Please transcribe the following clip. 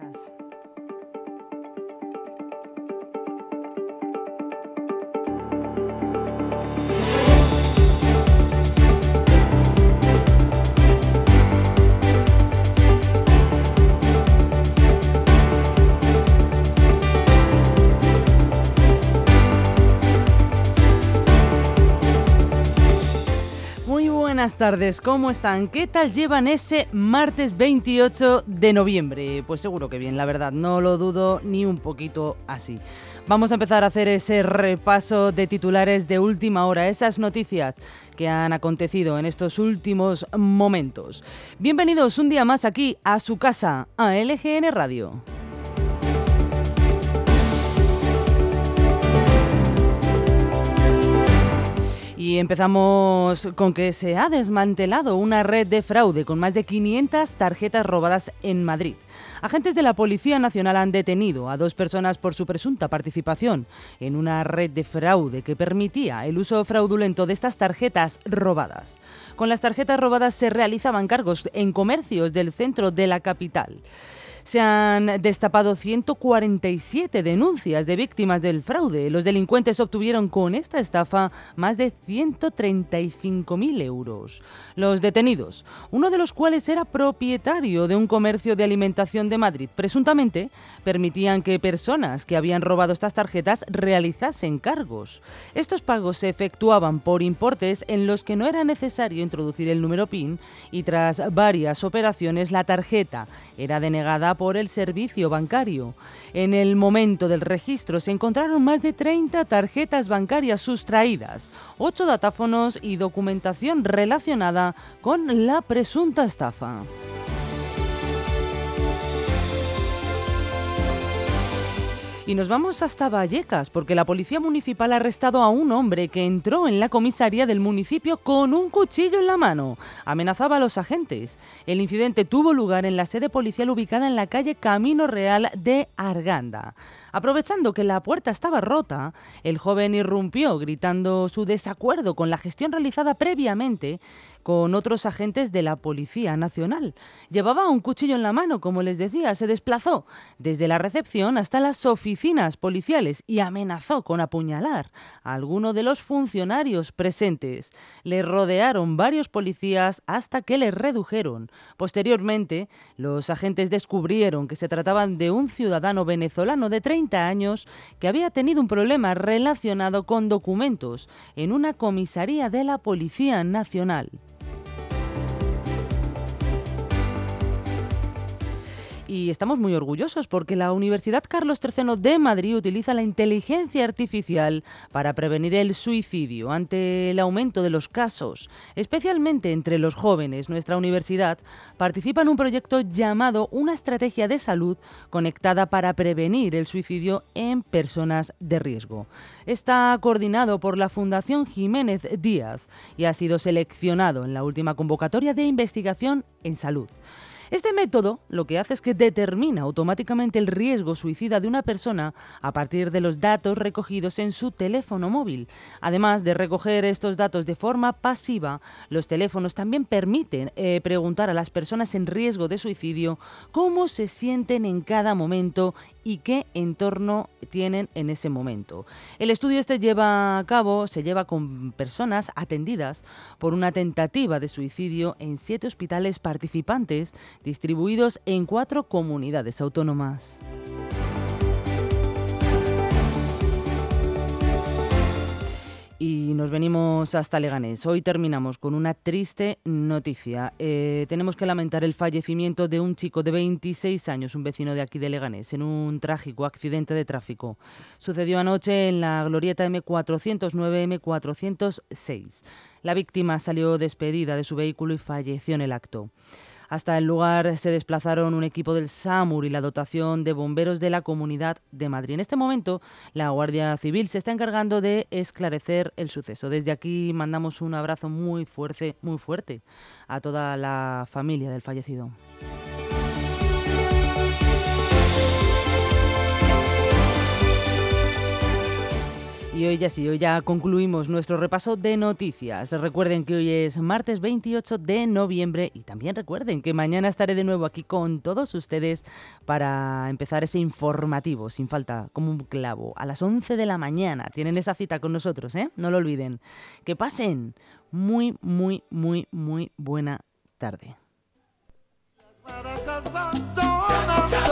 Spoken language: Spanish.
Yes. Buenas tardes, ¿cómo están? ¿Qué tal llevan ese martes 28 de noviembre? Pues seguro que bien, la verdad, no lo dudo ni un poquito así. Vamos a empezar a hacer ese repaso de titulares de última hora, esas noticias que han acontecido en estos últimos momentos. Bienvenidos un día más aquí a su casa, a LGN Radio. Empezamos con que se ha desmantelado una red de fraude con más de 500 tarjetas robadas en Madrid. Agentes de la Policía Nacional han detenido a dos personas por su presunta participación en una red de fraude que permitía el uso fraudulento de estas tarjetas robadas. Con las tarjetas robadas se realizaban cargos en comercios del centro de la capital. Se han destapado 147 denuncias de víctimas del fraude. Los delincuentes obtuvieron con esta estafa más de 135.000 euros. Los detenidos, uno de los cuales era propietario de un comercio de alimentación de Madrid, presuntamente permitían que personas que habían robado estas tarjetas realizasen cargos. Estos pagos se efectuaban por importes en los que no era necesario introducir el número PIN y tras varias operaciones la tarjeta era denegada por el servicio bancario. En el momento del registro se encontraron más de 30 tarjetas bancarias sustraídas, 8 datáfonos y documentación relacionada con la presunta estafa. Y nos vamos hasta Vallecas, porque la policía municipal ha arrestado a un hombre que entró en la comisaría del municipio con un cuchillo en la mano. Amenazaba a los agentes. El incidente tuvo lugar en la sede policial ubicada en la calle Camino Real de Arganda. Aprovechando que la puerta estaba rota, el joven irrumpió gritando su desacuerdo con la gestión realizada previamente con otros agentes de la Policía Nacional. Llevaba un cuchillo en la mano, como les decía, se desplazó desde la recepción hasta las oficinas policiales y amenazó con apuñalar a alguno de los funcionarios presentes. Le rodearon varios policías hasta que le redujeron. Posteriormente, los agentes descubrieron que se trataban de un ciudadano venezolano de 30 años que había tenido un problema relacionado con documentos en una comisaría de la Policía Nacional. Y estamos muy orgullosos porque la Universidad Carlos III de Madrid utiliza la inteligencia artificial para prevenir el suicidio ante el aumento de los casos, especialmente entre los jóvenes. Nuestra universidad participa en un proyecto llamado Una estrategia de salud conectada para prevenir el suicidio en personas de riesgo. Está coordinado por la Fundación Jiménez Díaz y ha sido seleccionado en la última convocatoria de investigación en salud. Este método lo que hace es que determina automáticamente el riesgo suicida de una persona a partir de los datos recogidos en su teléfono móvil. Además de recoger estos datos de forma pasiva, los teléfonos también permiten eh, preguntar a las personas en riesgo de suicidio cómo se sienten en cada momento y qué entorno tienen en ese momento. El estudio este lleva a cabo, se lleva con personas atendidas por una tentativa de suicidio en siete hospitales participantes distribuidos en cuatro comunidades autónomas. Y nos venimos hasta Leganés. Hoy terminamos con una triste noticia. Eh, tenemos que lamentar el fallecimiento de un chico de 26 años, un vecino de aquí de Leganés, en un trágico accidente de tráfico. Sucedió anoche en la glorieta M409-M406. La víctima salió despedida de su vehículo y falleció en el acto. Hasta el lugar se desplazaron un equipo del SAMUR y la dotación de bomberos de la Comunidad de Madrid. En este momento, la Guardia Civil se está encargando de esclarecer el suceso. Desde aquí mandamos un abrazo muy fuerte, muy fuerte a toda la familia del fallecido. Hoy ya sí, hoy ya concluimos nuestro repaso de noticias. Recuerden que hoy es martes 28 de noviembre y también recuerden que mañana estaré de nuevo aquí con todos ustedes para empezar ese informativo sin falta, como un clavo, a las 11 de la mañana. Tienen esa cita con nosotros, ¿eh? No lo olviden. Que pasen muy, muy, muy, muy buena tarde. Las